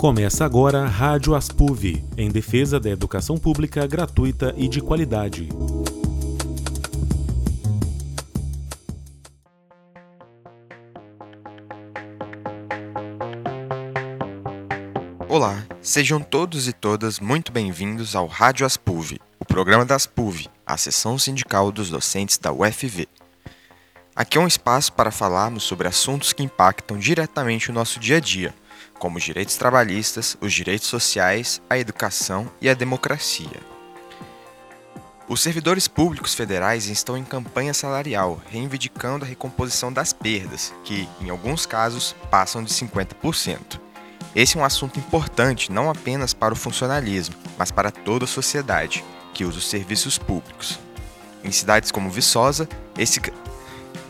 Começa agora a Rádio Aspuv, em defesa da educação pública gratuita e de qualidade. Olá, sejam todos e todas muito bem-vindos ao Rádio Aspuv, o programa da Aspuv, a seção sindical dos docentes da UFV. Aqui é um espaço para falarmos sobre assuntos que impactam diretamente o nosso dia a dia, como os direitos trabalhistas, os direitos sociais, a educação e a democracia. Os servidores públicos federais estão em campanha salarial, reivindicando a recomposição das perdas, que, em alguns casos, passam de 50%. Esse é um assunto importante não apenas para o funcionalismo, mas para toda a sociedade que usa os serviços públicos. Em cidades como Viçosa, esse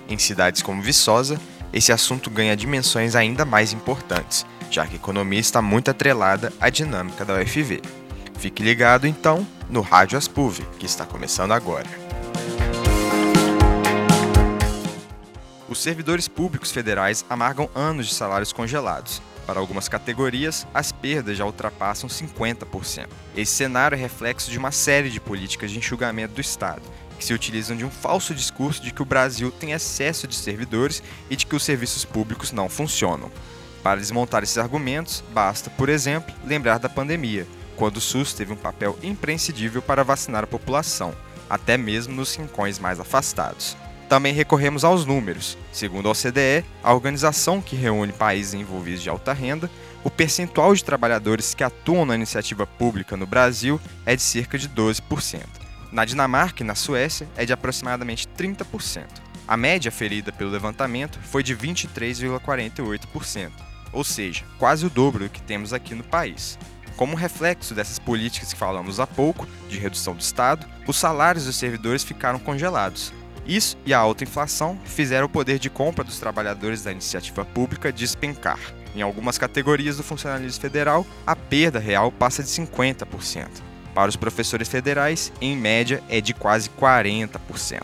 em cidades como Viçosa, esse assunto ganha dimensões ainda mais importantes, já que a economia está muito atrelada à dinâmica da UFV. Fique ligado então no Rádio Aspuv, que está começando agora. Os servidores públicos federais amargam anos de salários congelados. Para algumas categorias, as perdas já ultrapassam 50%. Esse cenário é reflexo de uma série de políticas de enxugamento do Estado, que se utilizam de um falso discurso de que o Brasil tem excesso de servidores e de que os serviços públicos não funcionam. Para desmontar esses argumentos, basta, por exemplo, lembrar da pandemia, quando o SUS teve um papel imprescindível para vacinar a população, até mesmo nos rincões mais afastados. Também recorremos aos números. Segundo a OCDE, a organização que reúne países envolvidos de alta renda, o percentual de trabalhadores que atuam na iniciativa pública no Brasil é de cerca de 12%. Na Dinamarca e na Suécia é de aproximadamente 30%. A média ferida pelo levantamento foi de 23,48%, ou seja, quase o dobro do que temos aqui no país. Como reflexo dessas políticas que falamos há pouco, de redução do Estado, os salários dos servidores ficaram congelados. Isso e a alta inflação fizeram o poder de compra dos trabalhadores da iniciativa pública despencar. Em algumas categorias do funcionalismo federal, a perda real passa de 50%. Para os professores federais, em média, é de quase 40%.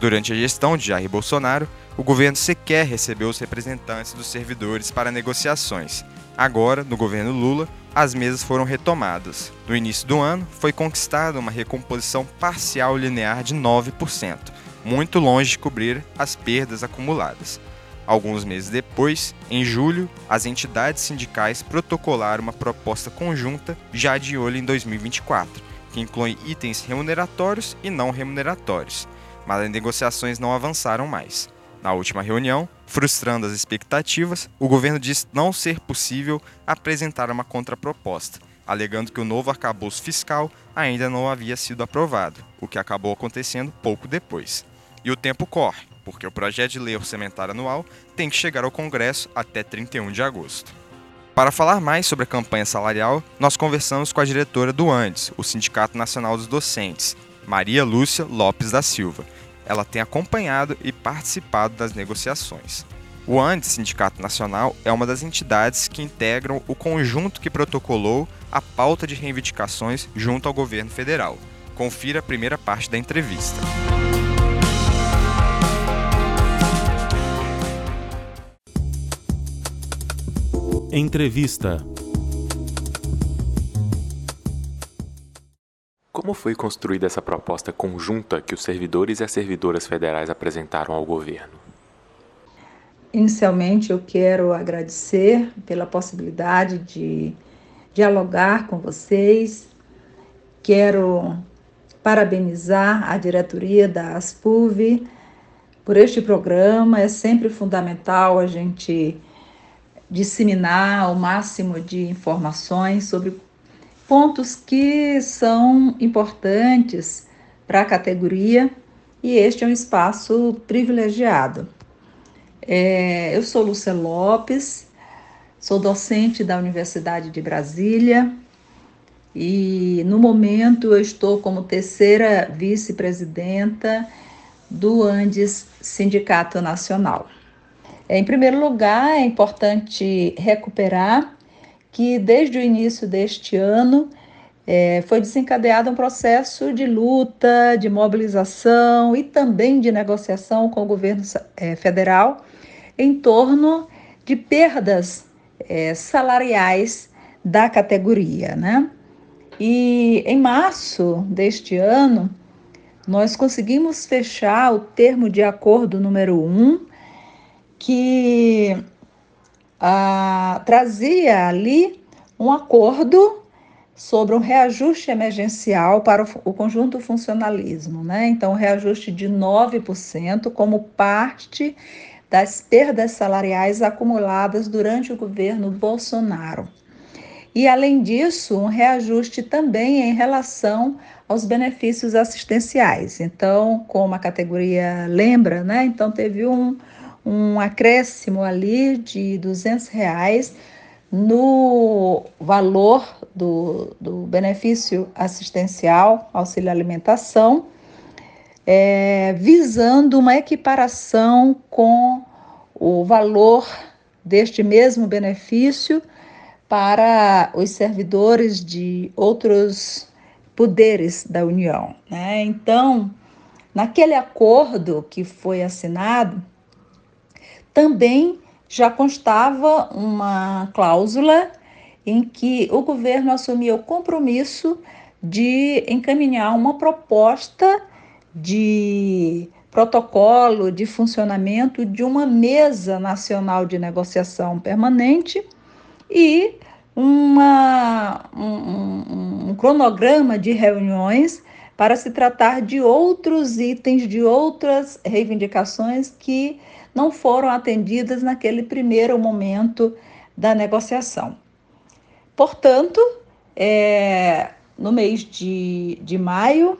Durante a gestão de Jair Bolsonaro, o governo sequer recebeu os representantes dos servidores para negociações. Agora, no governo Lula, as mesas foram retomadas. No início do ano, foi conquistada uma recomposição parcial linear de 9%, muito longe de cobrir as perdas acumuladas. Alguns meses depois, em julho, as entidades sindicais protocolaram uma proposta conjunta já de olho em 2024, que inclui itens remuneratórios e não remuneratórios, mas as negociações não avançaram mais. Na última reunião, frustrando as expectativas, o governo disse não ser possível apresentar uma contraproposta, alegando que o novo arcabouço fiscal ainda não havia sido aprovado, o que acabou acontecendo pouco depois. E o tempo corre porque o projeto de lei orçamentária anual tem que chegar ao Congresso até 31 de agosto. Para falar mais sobre a campanha salarial, nós conversamos com a diretora do ANDES, o Sindicato Nacional dos Docentes, Maria Lúcia Lopes da Silva. Ela tem acompanhado e participado das negociações. O ANDES, Sindicato Nacional, é uma das entidades que integram o conjunto que protocolou a pauta de reivindicações junto ao governo federal. Confira a primeira parte da entrevista. Entrevista. Como foi construída essa proposta conjunta que os servidores e as servidoras federais apresentaram ao governo? Inicialmente, eu quero agradecer pela possibilidade de dialogar com vocês. Quero parabenizar a diretoria da ASPUV por este programa. É sempre fundamental a gente disseminar o máximo de informações sobre pontos que são importantes para a categoria e este é um espaço privilegiado. É, eu sou Lúcia Lopes, sou docente da Universidade de Brasília e no momento eu estou como terceira vice-presidenta do Andes Sindicato Nacional. Em primeiro lugar, é importante recuperar que desde o início deste ano é, foi desencadeado um processo de luta, de mobilização e também de negociação com o governo é, federal em torno de perdas é, salariais da categoria, né? E em março deste ano, nós conseguimos fechar o termo de acordo número 1, que ah, trazia ali um acordo sobre um reajuste emergencial para o, o conjunto funcionalismo, né? Então, um reajuste de 9% como parte das perdas salariais acumuladas durante o governo Bolsonaro. E, além disso, um reajuste também em relação aos benefícios assistenciais. Então, como a categoria lembra, né? Então, teve um, um acréscimo ali de 200 reais no valor do, do benefício assistencial, auxílio alimentação, é, visando uma equiparação com o valor deste mesmo benefício para os servidores de outros poderes da União. Né? Então, naquele acordo que foi assinado, também já constava uma cláusula em que o governo assumia o compromisso de encaminhar uma proposta de protocolo de funcionamento de uma mesa nacional de negociação permanente e uma, um, um, cronograma de reuniões para se tratar de outros itens, de outras reivindicações que não foram atendidas naquele primeiro momento da negociação. Portanto, é, no mês de, de maio,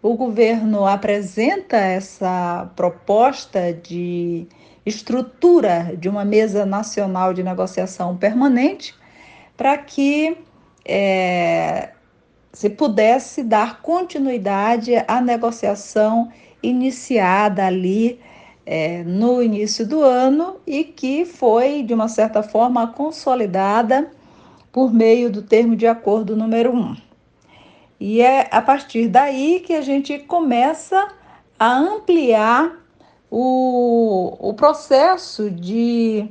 o governo apresenta essa proposta de estrutura de uma mesa nacional de negociação permanente para que é, se pudesse dar continuidade à negociação iniciada ali é, no início do ano e que foi, de uma certa forma, consolidada por meio do termo de acordo número 1. E é a partir daí que a gente começa a ampliar o, o processo de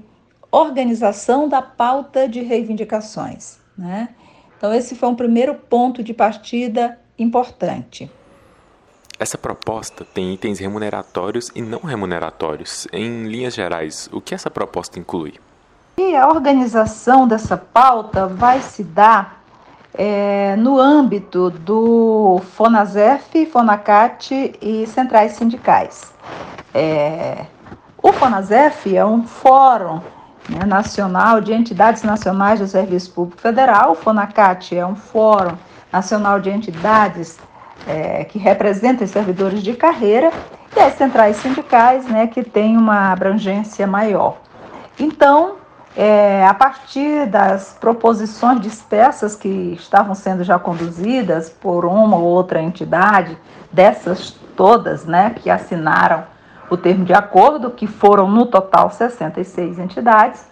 organização da pauta de reivindicações. Né? Então, esse foi um primeiro ponto de partida importante. Essa proposta tem itens remuneratórios e não remuneratórios. Em linhas gerais, o que essa proposta inclui? E a organização dessa pauta vai se dar é, no âmbito do FONASEF, FONACAT e centrais sindicais. É, o FONASEF é um fórum né, nacional de entidades nacionais do Serviço Público Federal, o FONACAT é um fórum nacional de entidades é, que representam os servidores de carreira, e as centrais sindicais, né, que têm uma abrangência maior. Então, é, a partir das proposições dispersas que estavam sendo já conduzidas por uma ou outra entidade, dessas todas né, que assinaram o termo de acordo, que foram no total 66 entidades,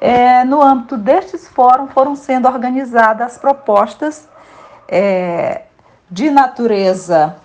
é, no âmbito destes fóruns foram sendo organizadas propostas é, de natureza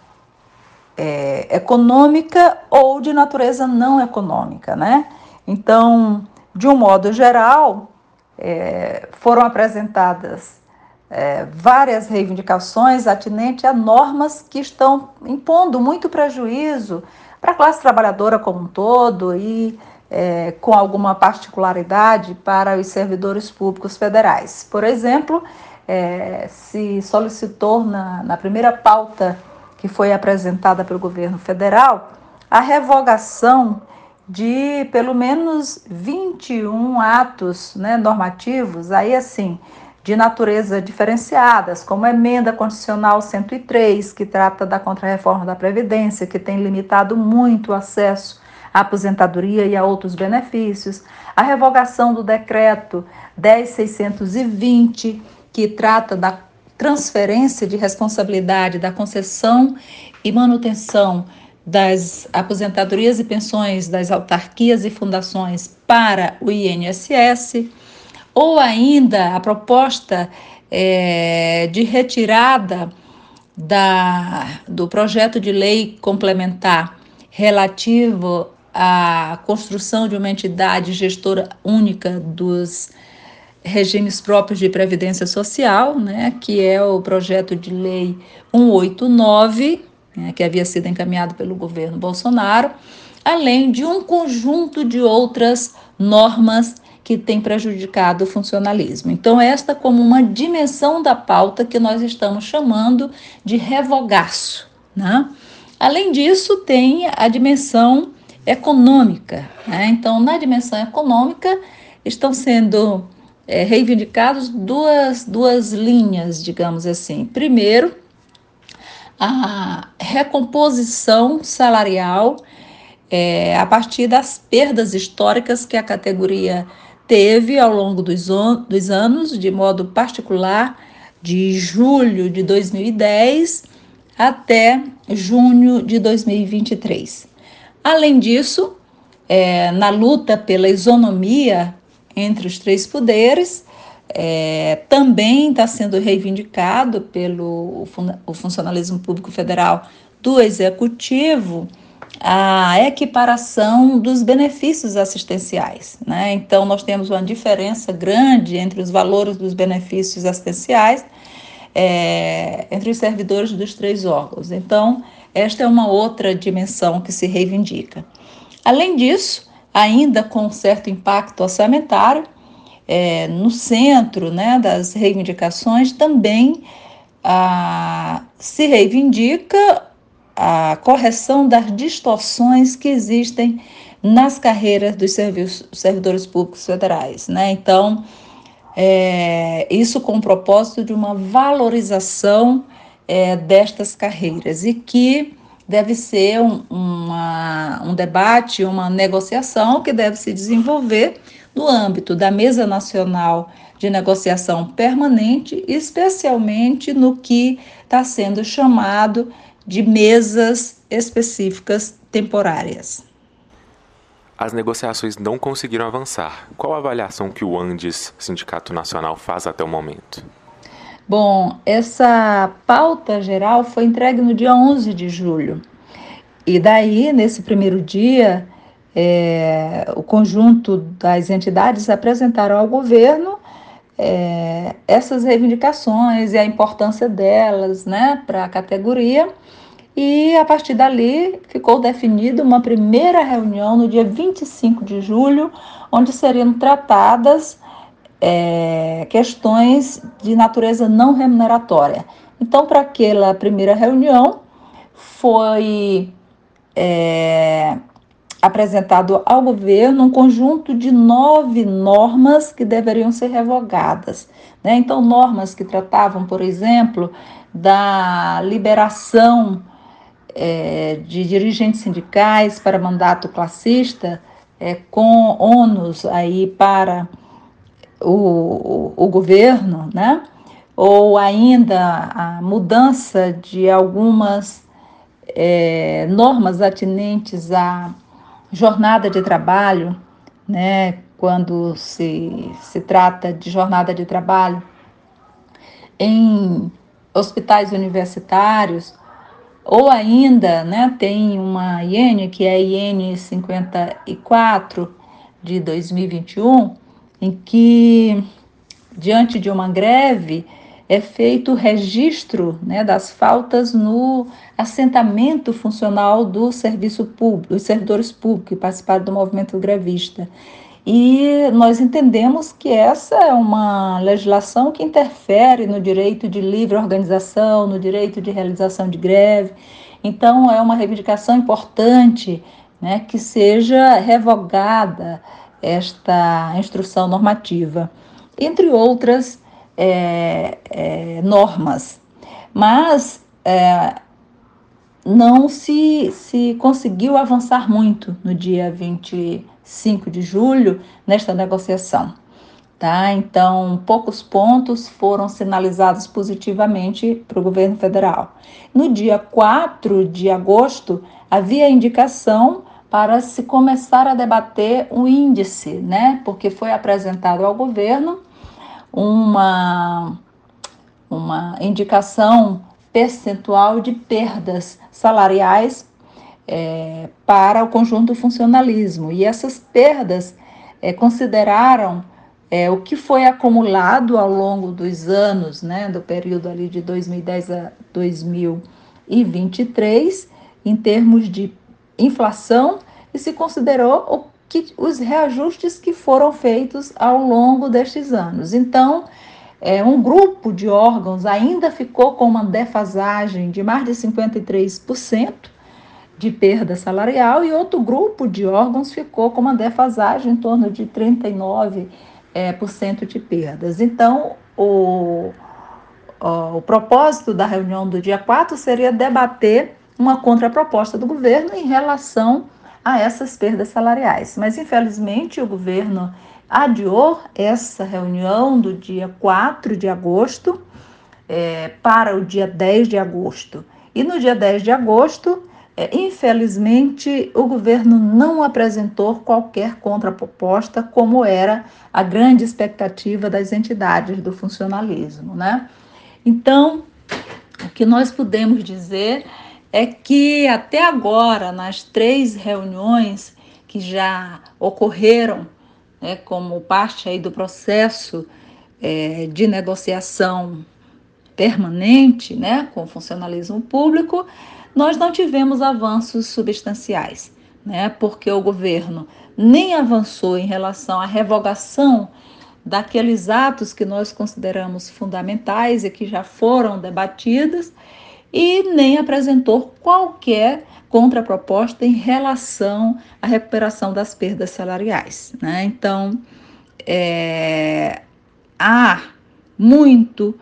é, econômica ou de natureza não econômica, né? Então, de um modo geral, é, foram apresentadas é, várias reivindicações atinentes a normas que estão impondo muito prejuízo para a classe trabalhadora como um todo e é, com alguma particularidade para os servidores públicos federais. Por exemplo, é, se solicitou na, na primeira pauta que foi apresentada pelo governo federal a revogação de pelo menos 21 atos né, normativos, aí assim, de natureza diferenciadas, como a emenda constitucional 103, que trata da contrarreforma da Previdência, que tem limitado muito o acesso à aposentadoria e a outros benefícios, a revogação do decreto 10620, que trata da transferência de responsabilidade da concessão e manutenção das aposentadorias e pensões das autarquias e fundações para o INSS, ou ainda a proposta é, de retirada da, do projeto de lei complementar relativo à construção de uma entidade gestora única dos regimes próprios de previdência social, né, que é o projeto de lei 189, né, que havia sido encaminhado pelo governo Bolsonaro, além de um conjunto de outras normas que têm prejudicado o funcionalismo. Então, esta como uma dimensão da pauta que nós estamos chamando de revogaço. Né? Além disso, tem a dimensão econômica. Né? Então, na dimensão econômica, estão sendo é, reivindicados duas, duas linhas, digamos assim. Primeiro, a recomposição salarial é, a partir das perdas históricas que a categoria teve ao longo dos, dos anos, de modo particular, de julho de 2010 até junho de 2023. Além disso, é, na luta pela isonomia entre os três poderes, é, também está sendo reivindicado pelo o funcionalismo público federal do executivo a equiparação dos benefícios assistenciais. Né? Então, nós temos uma diferença grande entre os valores dos benefícios assistenciais é, entre os servidores dos três órgãos. Então, esta é uma outra dimensão que se reivindica. Além disso, ainda com certo impacto orçamentário, é, no centro né, das reivindicações também ah, se reivindica a correção das distorções que existem nas carreiras dos servidores públicos federais. Né? Então, é, isso com o propósito de uma valorização é, destas carreiras e que deve ser um, uma, um debate, uma negociação que deve se desenvolver no âmbito da Mesa Nacional de Negociação Permanente, especialmente no que está sendo chamado de mesas específicas temporárias. As negociações não conseguiram avançar. Qual a avaliação que o Andes, Sindicato Nacional, faz até o momento? Bom, essa pauta geral foi entregue no dia 11 de julho. E daí, nesse primeiro dia, é, o conjunto das entidades apresentaram ao governo é, essas reivindicações e a importância delas né, para a categoria. E a partir dali ficou definida uma primeira reunião no dia 25 de julho, onde seriam tratadas é, questões de natureza não remuneratória. Então, para aquela primeira reunião, foi é, apresentado ao governo um conjunto de nove normas que deveriam ser revogadas. Né? Então, normas que tratavam, por exemplo, da liberação é, de dirigentes sindicais para mandato classista, é, com ônus aí para o, o, governo, né? ou ainda a mudança de algumas é, normas atinentes à jornada de trabalho, né? quando se, se trata de jornada de trabalho em hospitais universitários, ou ainda né, tem uma IN, que é a IN 54 de 2021, em que, diante de uma greve, é feito o registro né, das faltas no assentamento funcional do serviço público, dos servidores públicos que participaram do movimento grevista. E nós entendemos que essa é uma legislação que interfere no direito de livre organização, no direito de realização de greve. Então, é uma reivindicação importante né, que seja revogada esta instrução normativa, entre outras é, é, normas. Mas é, não se, se conseguiu avançar muito no dia 25 de julho nesta negociação. Tá? Então, poucos pontos foram sinalizados positivamente para o governo federal. No dia 4 de agosto, havia indicação para se começar a debater o índice, né? Porque foi apresentado ao governo uma, uma indicação percentual de perdas salariais é, para o conjunto funcionalismo. E essas perdas é, consideraram é, o que foi acumulado ao longo dos anos, né, do período ali de 2010 a 2023, em termos de inflação, e se considerou o que, os reajustes que foram feitos ao longo destes anos. Então, é, um grupo de órgãos ainda ficou com uma defasagem de mais de 53% de perda salarial e outro grupo de órgãos ficou com uma defasagem em torno de 39% é, por cento de perdas. Então, o, o, o propósito da reunião do dia 4 seria debater uma contraproposta do governo em relação a essas perdas salariais. Mas, infelizmente, o governo adiou essa reunião do dia 4 de agosto é, para o dia 10 de agosto. E no dia 10 de agosto, é, infelizmente, o governo não apresentou qualquer contraproposta, como era a grande expectativa das entidades do funcionalismo. Né? Então, o que nós podemos dizer é que até agora, nas três reuniões que já ocorreram, né, como parte aí do processo é, de negociação permanente né, com o funcionalismo público, nós não tivemos avanços substanciais, né, porque o governo nem avançou em relação à revogação daqueles atos que nós consideramos fundamentais e que já foram debatidos, e nem apresentou qualquer contraproposta em relação à recuperação das perdas salariais. Né? Então, é, há muito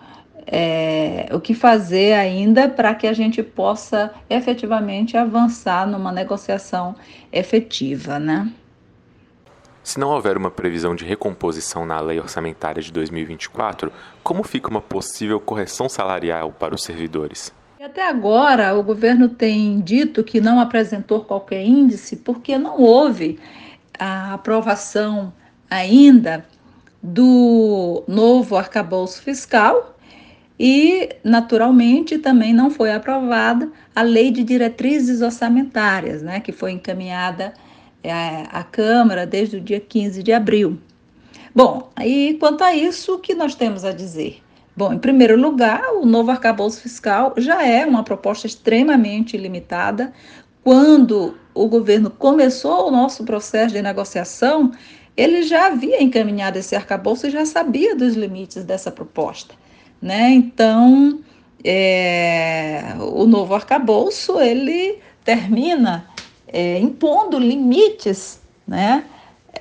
é, o que fazer ainda para que a gente possa efetivamente avançar numa negociação efetiva. Né? Se não houver uma previsão de recomposição na lei orçamentária de 2024, como fica uma possível correção salarial para os servidores? E até agora, o governo tem dito que não apresentou qualquer índice porque não houve a aprovação ainda do novo arcabouço fiscal e, naturalmente, também não foi aprovada a lei de diretrizes orçamentárias, né, que foi encaminhada é, à Câmara desde o dia 15 de abril. Bom, aí quanto a isso, o que nós temos a dizer? Bom, em primeiro lugar, o novo arcabouço fiscal já é uma proposta extremamente limitada. Quando o governo começou o nosso processo de negociação, ele já havia encaminhado esse arcabouço e já sabia dos limites dessa proposta. Né? Então, é, o novo arcabouço ele termina é, impondo limites né,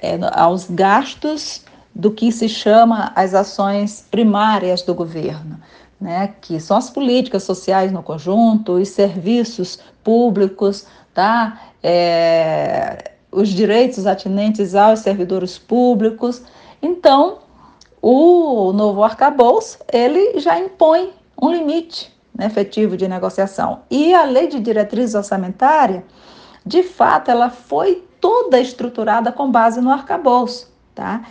é, aos gastos do que se chama as ações primárias do governo, né, que são as políticas sociais no conjunto, os serviços públicos, tá, é, os direitos atinentes aos servidores públicos. Então, o novo arcabouço, ele já impõe um limite né, efetivo de negociação. E a lei de diretriz orçamentária, de fato, ela foi toda estruturada com base no arcabouço, tá?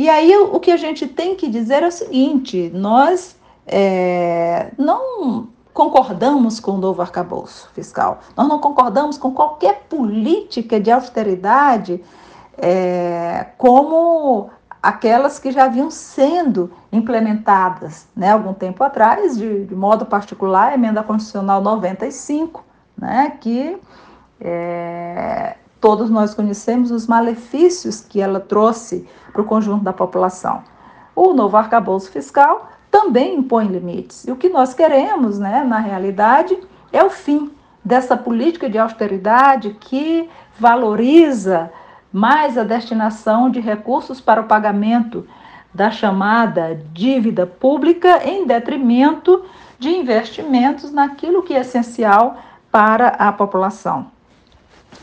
E aí o que a gente tem que dizer é o seguinte: nós é, não concordamos com o novo arcabouço fiscal, nós não concordamos com qualquer política de austeridade é, como aquelas que já vinham sendo implementadas né, algum tempo atrás, de, de modo particular, a emenda constitucional 95, né, que é, todos nós conhecemos os malefícios que ela trouxe para o conjunto da população. O novo arcabouço fiscal também impõe limites. E o que nós queremos, né, na realidade, é o fim dessa política de austeridade que valoriza mais a destinação de recursos para o pagamento da chamada dívida pública em detrimento de investimentos naquilo que é essencial para a população.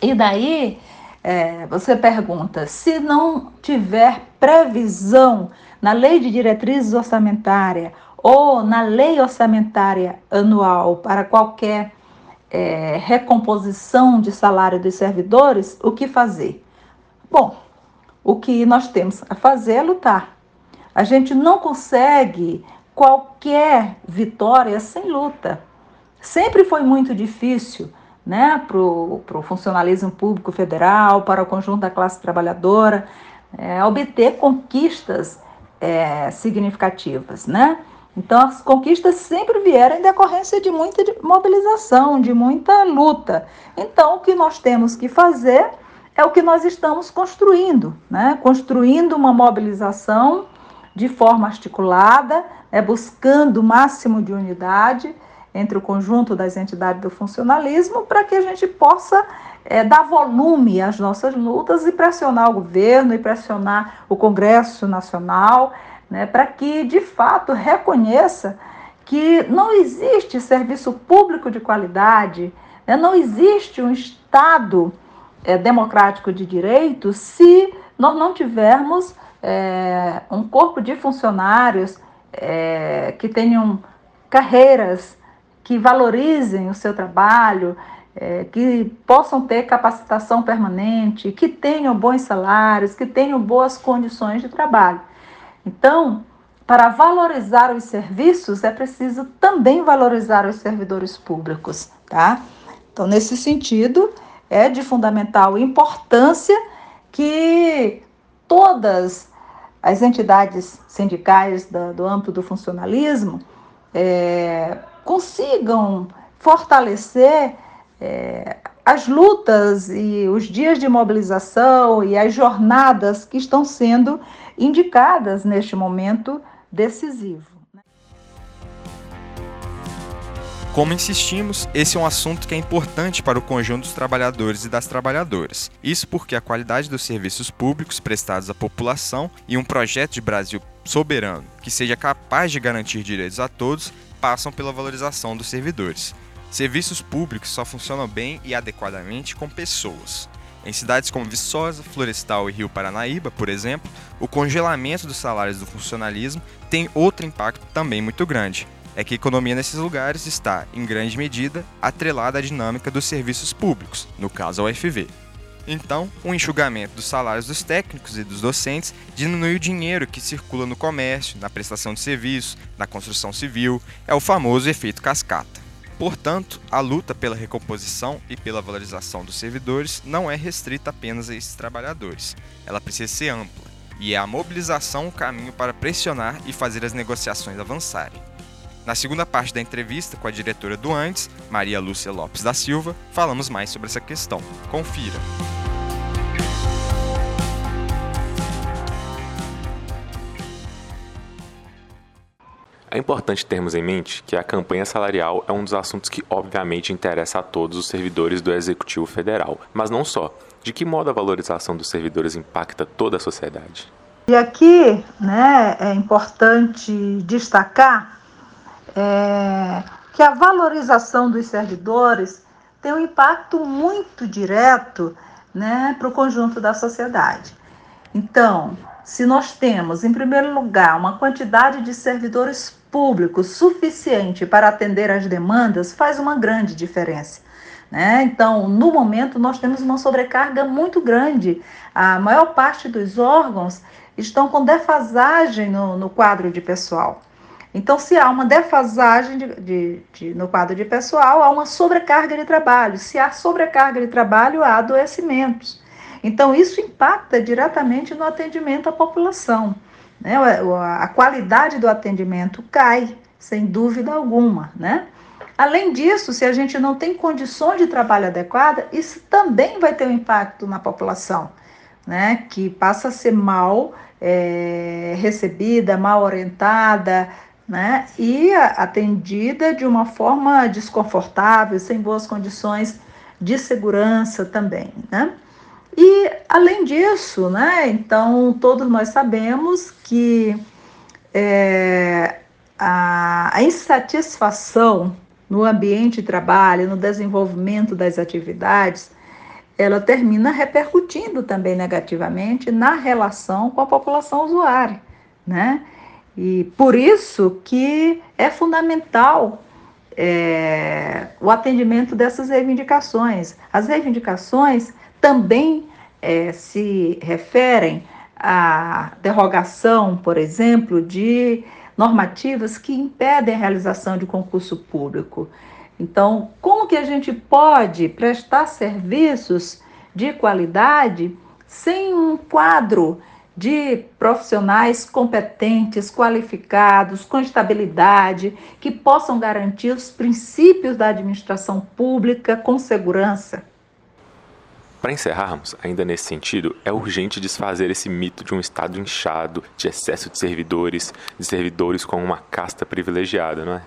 E daí é, você pergunta: se não tiver previsão na lei de diretrizes orçamentária ou na lei orçamentária anual para qualquer é, recomposição de salário dos servidores, o que fazer? Bom, o que nós temos a fazer é lutar. A gente não consegue qualquer vitória sem luta. Sempre foi muito difícil né, para o funcionalismo público federal, para o conjunto da classe trabalhadora, é, obter conquistas é, significativas, né? Então, as conquistas sempre vieram em decorrência de muita mobilização, de muita luta. Então, o que nós temos que fazer é o que nós estamos construindo, né? Construindo uma mobilização de forma articulada, né? buscando o máximo de unidade entre o conjunto das entidades do funcionalismo, para que a gente possa é, dar volume às nossas lutas e pressionar o governo e pressionar o Congresso Nacional né, para que de fato reconheça que não existe serviço público de qualidade, né, não existe um Estado é, democrático de direito se nós não tivermos é, um corpo de funcionários que tenham carreiras que valorizem o seu trabalho, é, que possam ter capacitação permanente, que tenham bons salários, que tenham boas condições de trabalho. Então, para valorizar os serviços, é preciso também valorizar os servidores públicos, tá? Então, nesse sentido, é de fundamental importância que todas as entidades sindicais do, do âmbito do funcionalismo é, consigam fortalecer é, as lutas e os dias de mobilização e as jornadas que estão sendo indicadas neste momento decisivo. Como insistimos, esse é um assunto que é importante para o conjunto dos trabalhadores e das trabalhadoras. Isso porque a qualidade dos serviços públicos prestados à população e um projeto de Brasil soberano que seja capaz de garantir direitos a todos passam pela valorização dos servidores. Serviços públicos só funcionam bem e adequadamente com pessoas. Em cidades como Viçosa, Florestal e Rio Paranaíba, por exemplo, o congelamento dos salários do funcionalismo tem outro impacto também muito grande. É que a economia nesses lugares está, em grande medida, atrelada à dinâmica dos serviços públicos, no caso ao FV. Então, o enxugamento dos salários dos técnicos e dos docentes diminui o dinheiro que circula no comércio, na prestação de serviços, na construção civil, é o famoso efeito cascata. Portanto, a luta pela recomposição e pela valorização dos servidores não é restrita apenas a esses trabalhadores. Ela precisa ser ampla, e é a mobilização o caminho para pressionar e fazer as negociações avançarem. Na segunda parte da entrevista com a diretora do Antes, Maria Lúcia Lopes da Silva, falamos mais sobre essa questão. Confira! É importante termos em mente que a campanha salarial é um dos assuntos que obviamente interessa a todos os servidores do Executivo Federal, mas não só. De que modo a valorização dos servidores impacta toda a sociedade? E aqui né, é importante destacar é, que a valorização dos servidores tem um impacto muito direto né, para o conjunto da sociedade. Então, se nós temos, em primeiro lugar, uma quantidade de servidores público suficiente para atender às demandas faz uma grande diferença. Né? Então, no momento, nós temos uma sobrecarga muito grande. A maior parte dos órgãos estão com defasagem no, no quadro de pessoal. Então, se há uma defasagem de, de, de, no quadro de pessoal, há uma sobrecarga de trabalho. Se há sobrecarga de trabalho, há adoecimentos. Então, isso impacta diretamente no atendimento à população. Né? A qualidade do atendimento cai, sem dúvida alguma. Né? Além disso, se a gente não tem condições de trabalho adequada, isso também vai ter um impacto na população, né? que passa a ser mal é, recebida, mal orientada, né? e atendida de uma forma desconfortável, sem boas condições de segurança também. Né? E, além disso, né, então, todos nós sabemos que é, a, a insatisfação no ambiente de trabalho, no desenvolvimento das atividades, ela termina repercutindo também negativamente na relação com a população usuária, né? E por isso que é fundamental é, o atendimento dessas reivindicações. As reivindicações também é, se referem à derrogação, por exemplo, de normativas que impedem a realização de concurso público. Então, como que a gente pode prestar serviços de qualidade sem um quadro de profissionais competentes, qualificados, com estabilidade, que possam garantir os princípios da administração pública com segurança. Para encerrarmos, ainda nesse sentido, é urgente desfazer esse mito de um Estado inchado, de excesso de servidores, de servidores com uma casta privilegiada, não é?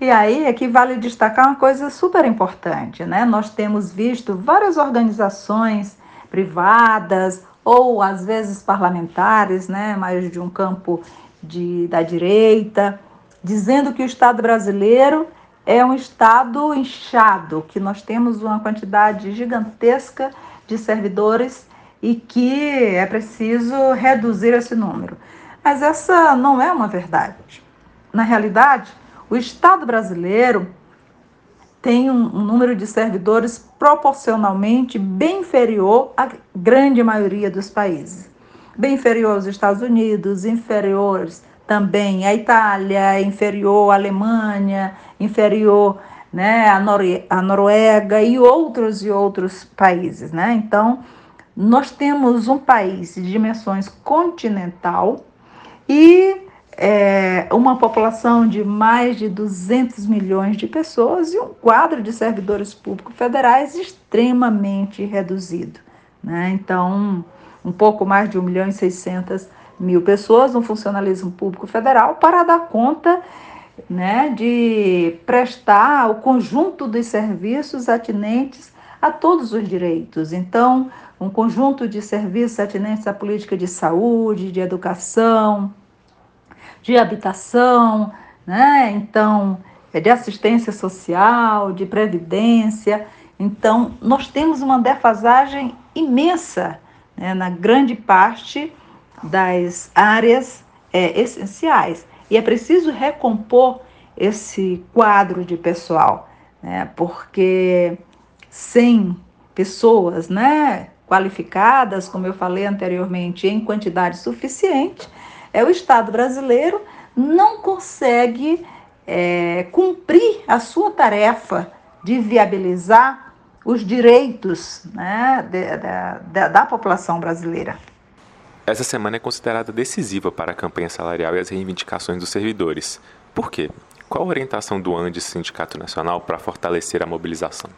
E aí é que vale destacar uma coisa super importante, né? Nós temos visto várias organizações privadas ou às vezes parlamentares, né, mais de um campo de, da direita, dizendo que o Estado brasileiro é um Estado inchado, que nós temos uma quantidade gigantesca de servidores e que é preciso reduzir esse número. Mas essa não é uma verdade. Na realidade, o Estado brasileiro tem um, um, número de servidores proporcionalmente bem inferior à grande maioria dos países. Bem inferior aos Estados Unidos, inferiores também à Itália, inferior à Alemanha, inferior né, à, à Noruega e outros e outros países. Né? Então, nós temos um país de dimensões continental e é, uma população de mais de 200 milhões de pessoas e um quadro de servidores públicos federais extremamente reduzido. Né? Então, um pouco mais de 1 milhão e 600 mil pessoas no funcionalismo público federal para dar conta né, de prestar o conjunto dos serviços atinentes a todos os direitos. Então, um conjunto de serviços atinentes à política de saúde, de educação, de habitação, né? Então, é de assistência social, de previdência. Então, nós temos uma defasagem imensa né, na grande parte das áreas é, essenciais. E é preciso recompor esse quadro de pessoal, né, porque sem pessoas né, qualificadas, como eu falei anteriormente, em quantidade suficiente, é o Estado brasileiro não consegue é, cumprir a sua tarefa de viabilizar os direitos né, de, de, da população brasileira. Essa semana é considerada decisiva para a campanha salarial e as reivindicações dos servidores. Por quê? Qual a orientação do ANDES Sindicato Nacional para fortalecer a mobilização?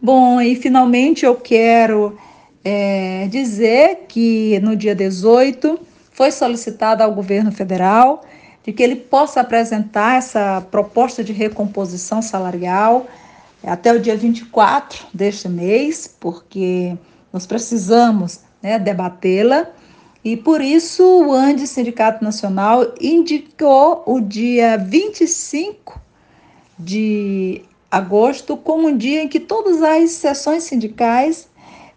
Bom, e finalmente eu quero é, dizer que no dia 18 foi solicitado ao governo federal de que ele possa apresentar essa proposta de recomposição salarial até o dia 24 deste mês, porque nós precisamos né, debatê-la. E por isso o ANDE Sindicato Nacional indicou o dia 25 de agosto como um dia em que todas as sessões sindicais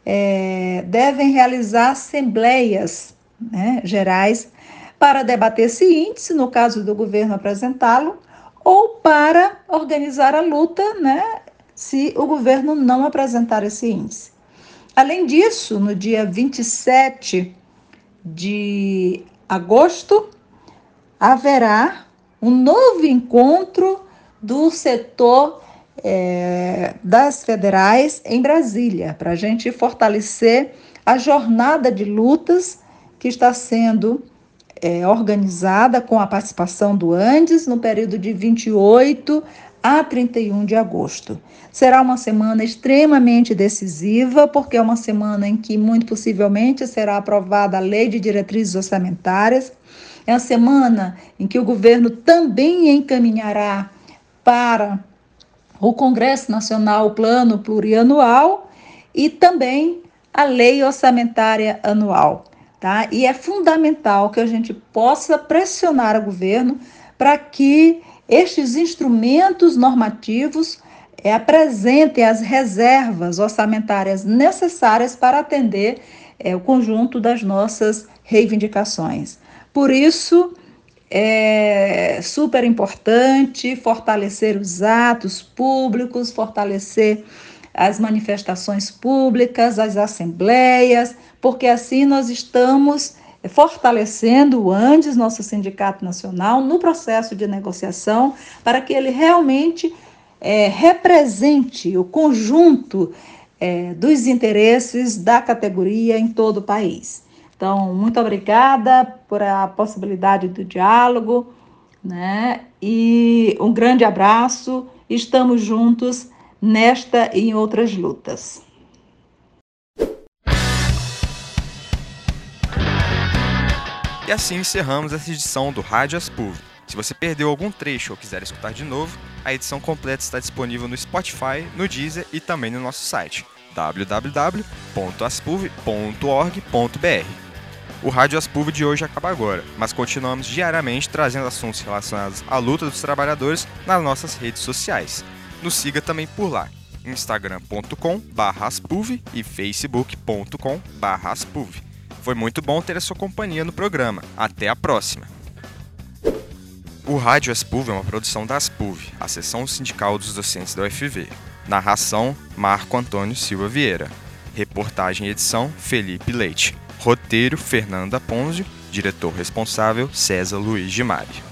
é, devem realizar assembleias né, gerais para debater esse índice, no caso do governo apresentá-lo, ou para organizar a luta, né, se o governo não apresentar esse índice. Além disso, no dia 27 de agosto, haverá um novo encontro do setor é, das federais em Brasília, para a gente fortalecer a jornada de lutas que está sendo é, organizada com a participação do Andes no período de 28 a 31 de agosto. Será uma semana extremamente decisiva, porque é uma semana em que, muito possivelmente, será aprovada a Lei de Diretrizes Orçamentárias. É uma semana em que o governo também encaminhará para o Congresso Nacional o Plano Plurianual e também a Lei Orçamentária Anual. Tá? E é fundamental que a gente possa pressionar o governo para que estes instrumentos normativos é, apresentem as reservas orçamentárias necessárias para atender é, o conjunto das nossas reivindicações. Por isso, é super importante fortalecer os atos públicos, fortalecer as manifestações públicas, as assembleias, porque assim nós estamos fortalecendo o ANDES, nosso sindicato nacional, no processo de negociação, para que ele realmente é, represente o conjunto é, dos interesses da categoria em todo o país. Então, muito obrigada por a possibilidade do diálogo, né? E um grande abraço. Estamos juntos nesta e em outras lutas. E assim encerramos essa edição do Rádio Aspuv. Se você perdeu algum trecho ou quiser escutar de novo, a edição completa está disponível no Spotify, no Deezer e também no nosso site www.aspuv.org.br. O Rádio Aspuv de hoje acaba agora, mas continuamos diariamente trazendo assuntos relacionados à luta dos trabalhadores nas nossas redes sociais. Nos siga também por lá, instagram.com/aspuv e facebook.com/aspuv. Foi muito bom ter a sua companhia no programa. Até a próxima! O Rádio Aspuv é uma produção da Aspuv, a seção sindical dos docentes da UFV. Narração: Marco Antônio Silva Vieira. Reportagem e edição: Felipe Leite. Roteiro: Fernanda Ponzio. Diretor responsável: César Luiz de Mari.